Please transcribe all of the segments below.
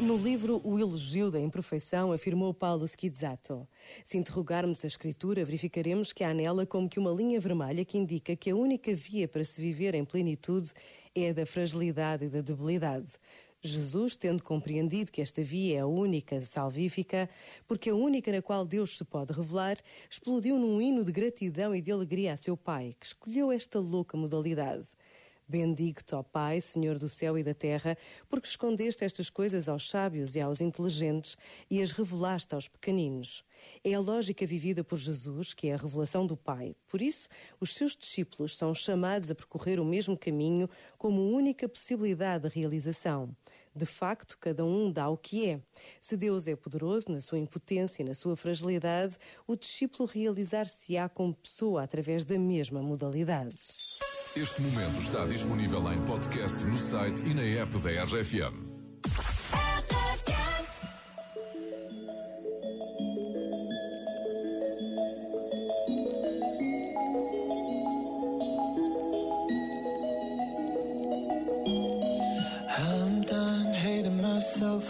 No livro O Elogio da Imperfeição, afirmou Paulo Schizzato: Se interrogarmos a Escritura, verificaremos que há nela como que uma linha vermelha que indica que a única via para se viver em plenitude é a da fragilidade e da debilidade. Jesus, tendo compreendido que esta via é a única salvífica, porque a única na qual Deus se pode revelar, explodiu num hino de gratidão e de alegria a seu Pai, que escolheu esta louca modalidade. Bendigo-te, ó Pai, Senhor do céu e da terra, porque escondeste estas coisas aos sábios e aos inteligentes e as revelaste aos pequeninos. É a lógica vivida por Jesus, que é a revelação do Pai. Por isso, os seus discípulos são chamados a percorrer o mesmo caminho como única possibilidade de realização. De facto, cada um dá o que é. Se Deus é poderoso na sua impotência e na sua fragilidade, o discípulo realizar-se-á como pessoa através da mesma modalidade. Este momento está disponível em podcast no site e na app da RFM.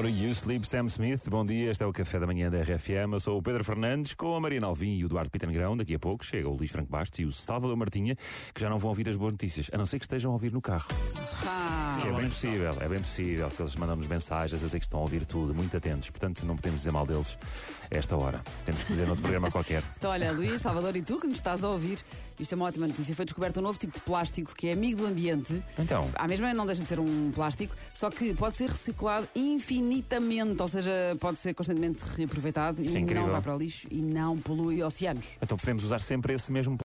Do you sleep, Sam Smith? Bom dia, este é o Café da Manhã da RFM. Eu sou o Pedro Fernandes, com a Mariana Alvim e o Eduardo Pita Negrão. Daqui a pouco chega o Luís Franco Bastos e o Salvador Martinha, que já não vão ouvir as boas notícias, a não ser que estejam a ouvir no carro. Que é bem possível, é bem possível que eles mandam-nos mensagens a dizer que estão a ouvir tudo, muito atentos. Portanto, não podemos dizer mal deles a esta hora. Temos que dizer noutro programa qualquer. então olha, Luís, Salvador e tu que nos estás a ouvir, isto é uma ótima notícia. Foi descoberto um novo tipo de plástico que é amigo do ambiente. Então? À mesma não deixa de ser um plástico, só que pode ser reciclado infinitamente, ou seja, pode ser constantemente reaproveitado Isso é e incrível. não vai para o lixo e não polui oceanos. Então podemos usar sempre esse mesmo